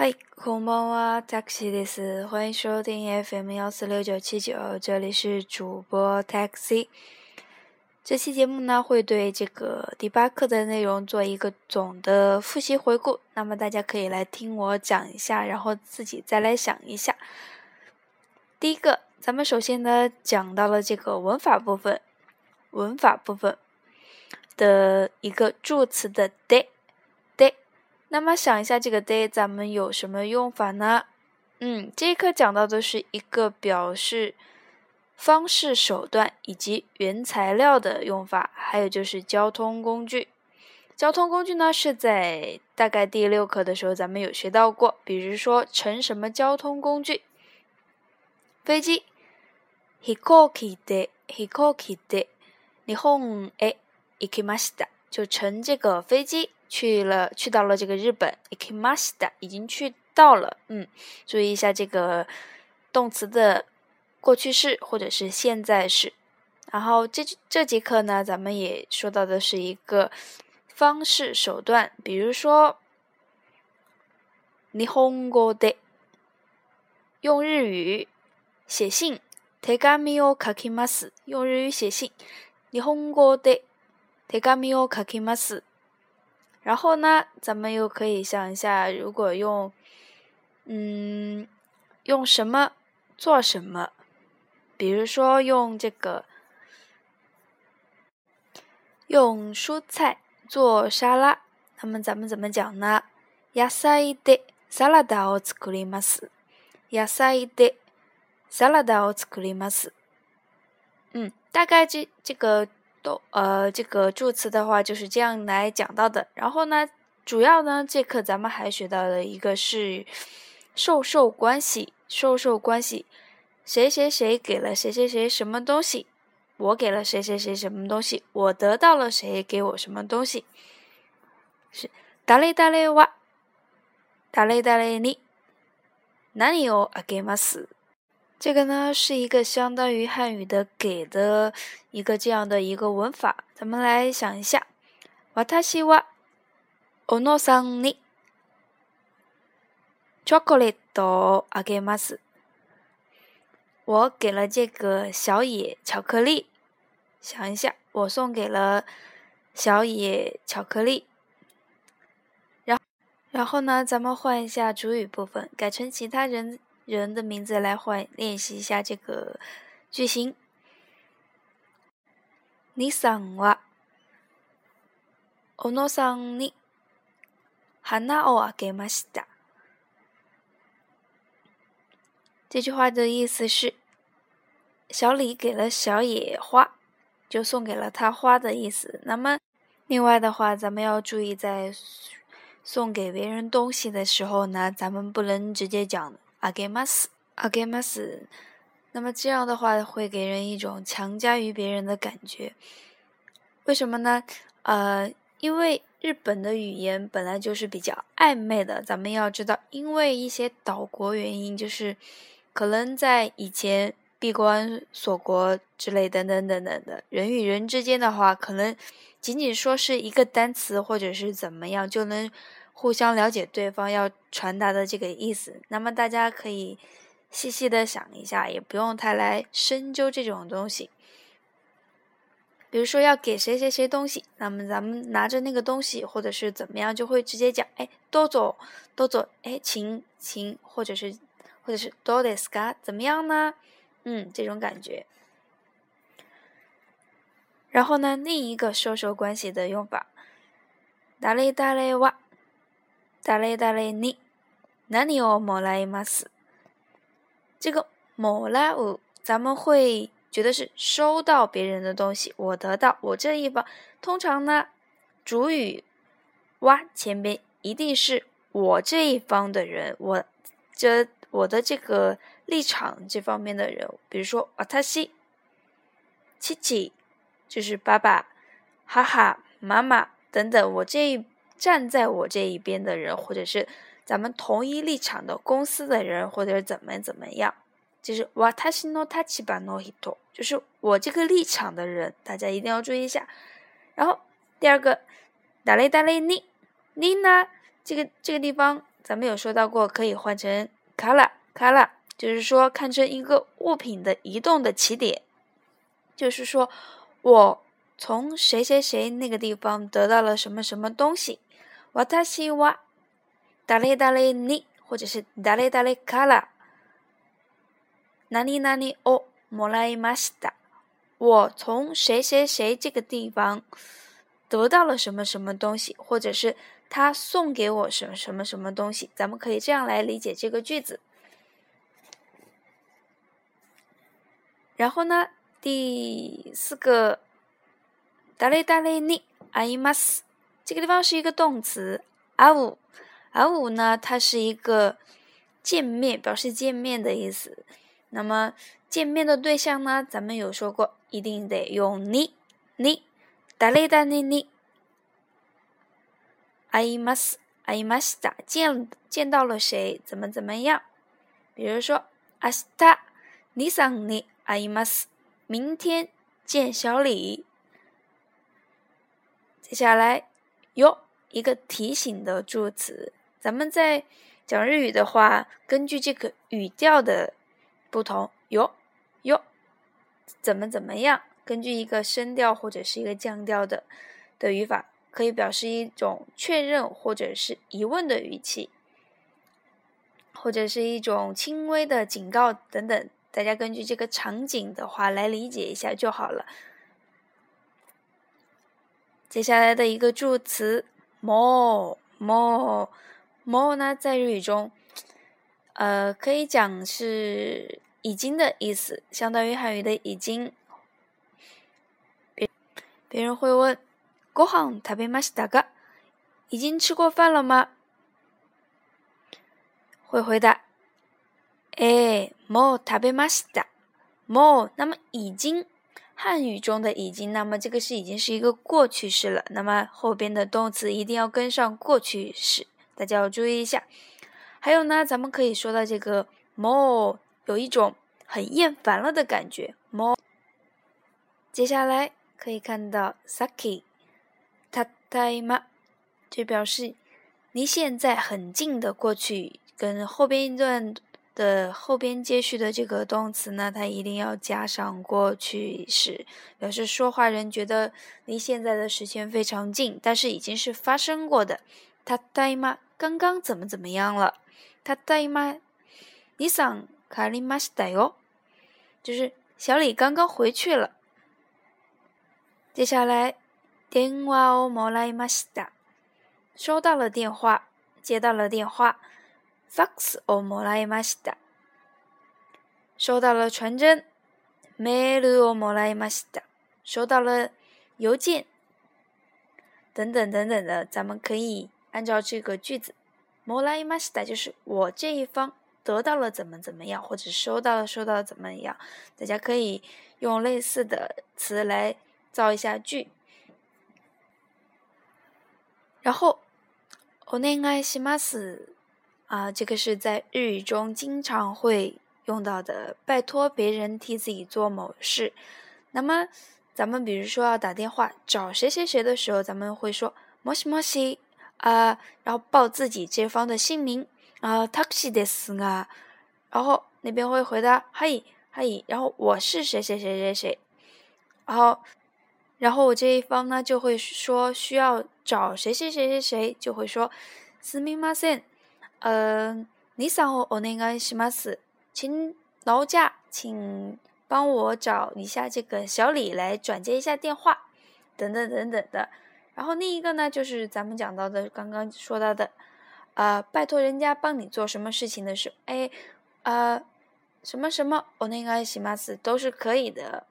嗨，こんばんは，Taxi です。欢迎收听 FM 幺四六九七九，这里是主播 Taxi。这期节目呢，会对这个第八课的内容做一个总的复习回顾。那么大家可以来听我讲一下，然后自己再来想一下。第一个，咱们首先呢讲到了这个文法部分，文法部分的一个助词的 de de。 那么想一下这个 de，咱们有什么用法呢？嗯，这一课讲到的是一个表示。方式、手段以及原材料的用法，还有就是交通工具。交通工具呢，是在大概第六课的时候咱们有学到过，比如说乘什么交通工具，飞机。飛行機で飛行機で日本へ行きました。就乘这个飞机 去了，去到了这个日本。行きました，已经去到了。嗯，注意一下这个动词的。过去式或者是现在式，然后这这节课呢，咱们也说到的是一个方式手段，比如说，日本語で用日语写信，手紙を書きます。用日语写信，日本語で手紙を書きます。 然后呢，咱们又可以想一下，如果用，嗯，用什么做什么。比如说用这个用蔬菜做沙拉，那么咱们怎么讲呢？野菜でサラダを作ります。野菜でサラダを作ります。嗯，大概这这个 都呃这个助词的话就是这样来讲到的。然后呢，主要呢这课咱们还学到了一个是授受关系，授受关系。谁谁谁给了谁谁谁什么东西？我给了谁谁谁什么东西？我得到了谁给我什么东西？是达雷达雷哇，达雷达雷你，哪里有阿给马斯？这个呢是一个相当于汉语的“给”的一个这样的一个文法。咱们来想一下，瓦塔西哇，おのさんにチョコレートあげます。我给了这个小野巧克力，想一下，我送给了小野巧克力。然然后呢，咱们换一下主语部分，改成其他人 人的名字来换，练习一下这个句型。你さんは小野さんに花をあげました。这句话的意思是，小李给了小野花，就送给了他花的意思。那么，另外的话，咱们要注意，在送给别人东西的时候呢，咱们不能直接讲 あげます、あげます。那么这样的话，会给人一种强加于别人的感觉。为什么呢？呃，因为日本的语言本来就是比较暧昧的。咱们要知道，因为一些岛国原因，就是。可能在以前闭关锁国之类等等等等的人与人之间的话，可能仅仅说是一个单词或者是怎么样就能 互相了解对方要传达的这个意思。那么大家可以细细的想一下，也不用太来深究这种东西。比如说要给谁谁谁东西，那么咱们拿着那个东西或者是怎么样，就会直接讲，哎，多走多走，哎，请请，或者是。或者是どうですか？怎么样呢？嗯，这种感觉。然后呢，另一个授受关系的用法，誰々は 誰々に何をもらいます。这个もらう，咱们会觉得是收到别人的东西，我得到，我这一方。通常呢，主语哇前边一定是我这一方的人，我这。我的这个立场这方面的人，比如说瓦塔西、七七，就是爸爸、哈哈、妈妈等等，我这一 站在我这一边的人，或者是咱们同一立场的公司的人，或者怎么怎么样，就是瓦塔西诺塔奇巴诺希托，就是我这个立场的人，大家一定要注意一下。然后第二个，达雷达雷尼，尼呢，这个这个地方。咱们有说到过，可以换成卡拉卡拉，就是说看成一个物品的移动的起点，就是说我从谁谁谁那个地方得到了什么什么东西。私は誰々に或者是誰々から何々をもらいました。我从谁谁谁这个地方得到了什么什么东西，或者是他送给我什么什么什么东西，咱们可以这样来理解这个句子。然后呢，第四个，誰々に会います。 这个地方是一个动词，会う。会う呢，它是一个见面，表示见面的意思。那么见面的对象呢，咱们有说过，一定得用你，你。誰々に会います。会いました。见见到了谁？怎么怎么样？比如说，明日你さんに会います。明天见小李。接下来 哟一个提醒的助词。咱们在讲日语的话，根据这个语调的不同，哟，哟怎么怎么样？根据一个声调或者是一个降调的的语法。可以表示一种确认或者是疑问的语气，或者是一种轻微的警告等等。大家根据这个场景的话来理解一下就好了。接下来的一个助词 more more more 呢，在日语中，呃，可以讲是已经的意思，相当于汉语的已经。别别人会问。ご飯食べましたか？已经吃过饭了吗？会回答，え、もう食べました。もう，那么已经， 汉语中的已经，那么这个是已经是一个过去式了。那么后边的动词一定要跟上过去式，大家要注意一下。还有呢，咱们可以说到这个もう，有一种很厌烦了的感觉。もう，接下来可以看到 saki。他呆吗？就表示离现在很近的过去，跟后边一段 的后边接续的这个动词呢，它一定要加上过去式，表示说话人觉得离现在的时间非常近，但是已经是发生过的。他呆吗？刚刚怎么怎么样了？他呆吗？你想卡里马斯呆哟，就是小李刚刚回去了。接下来。電話をもらいました。收到了电话，接到了电话。 ファックスをもらいました。收到了传真。メールをもらいました。收到了邮件。等等等等的，咱们可以按照这个句子，もらいました就是我这一方得到了怎么怎么样，或者收到了收到了怎么样。大家可以用类似的词来造一下句。然后，お願いします， 啊，这个是在日语中经常会用到的，拜托别人替自己做某事。那么，咱们比如说要打电话找谁谁谁的时候，咱们会说もしもし啊，然后报自己这方的姓名啊，タクシーですが，然后那边会回答はいはい，然后我是谁谁谁谁谁，然后。然后我这一方呢就会说需要找谁谁谁谁谁，就会说すみません， 嗯，你さんをお願いします，请劳驾，请帮我找一下这个小李来转接一下电话，等等等等的。然后另一个呢，就是咱们讲到的刚刚说到的，呃，拜托人家帮你做什么事情的时候，哎，呃，什么什么お願いします都是可以的。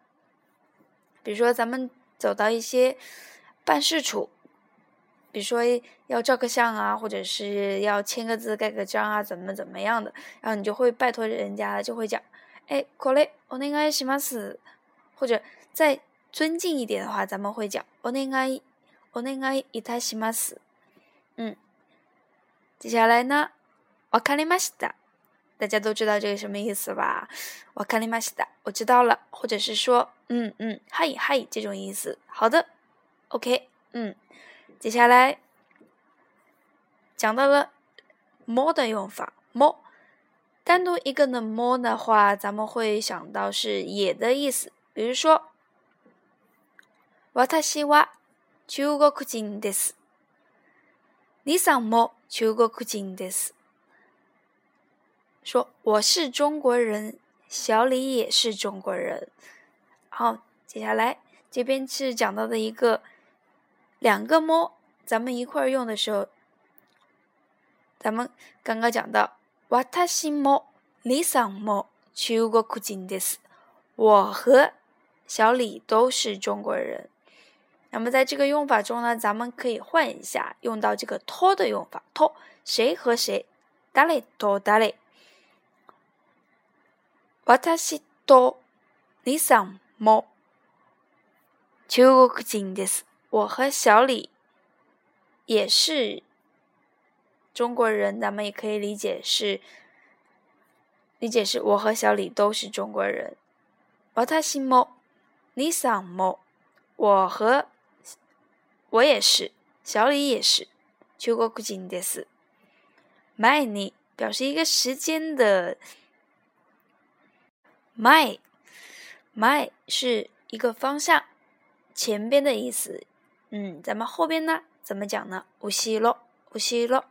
比如说咱们。走到一些办事处， 比如说要照个相啊，或者是要签个字、盖个章啊，怎么怎么样的，然后你就会拜托人家，就会讲，哎，これお願いします。或者再尊敬一点的话，咱们会讲お願いお願いいたします。嗯，接下来呢，わかりました。大家都知道这个什么意思吧？わかりました。我知道了，或者是说。嗯嗯，嗨嗨，这种意思。好的，OK，嗯， 接下来讲到了 么的用法，么。单独一个的么的话，咱们会想到是也的意思。比如说，私は中国人です。你さんも中国人です。说我是中国人，小李也是中国人。好，接下来这边是讲到的一个 两个么，咱们一块儿用的时候，咱们刚刚讲到。私も李さんも中国人です。我和小李都是中国人。那么在这个用法中呢，咱们可以换一下，用到这个と的用法。と谁和谁？誰と誰？私と李さんも中国人です。 我和小李也是。中国人，咱们也可以理解是，理解是我和小李都是中国人。私も、你さんも，我和我也是，小李也是。中国人です。前に表示一个时间的，前，前是一个方向，前边的意思。 嗯，咱们后边呢，怎么讲呢？后ろ、後ろ。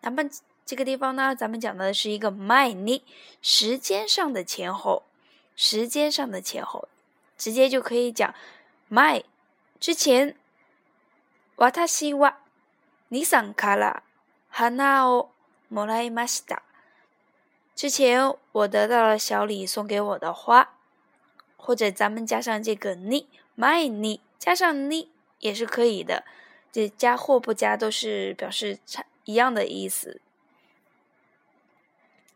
那么这个地方呢，咱们讲的是一个 my 你时间上的前后，时间上的前后，直接就可以讲 my 之前。私は你さんから花をもらいました。之前我得到了小李送给我的花，或者咱们加上这个你 my 你加上你 也是可以的，这加或不加都是表示差。一样的意思。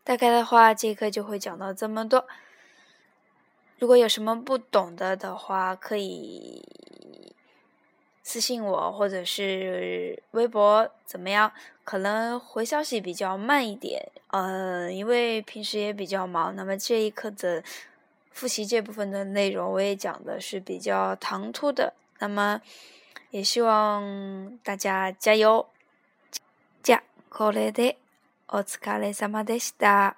大概的话，这课就会讲到这么多。如果有什么不懂的的话，可以私信我，或者是微博怎么样？可能回消息比较慢一点，嗯，因为平时也比较忙。那么这一课的复习这部分的内容，我也讲的是比较唐突的。那么也希望大家加油。これでお疲れ様でした。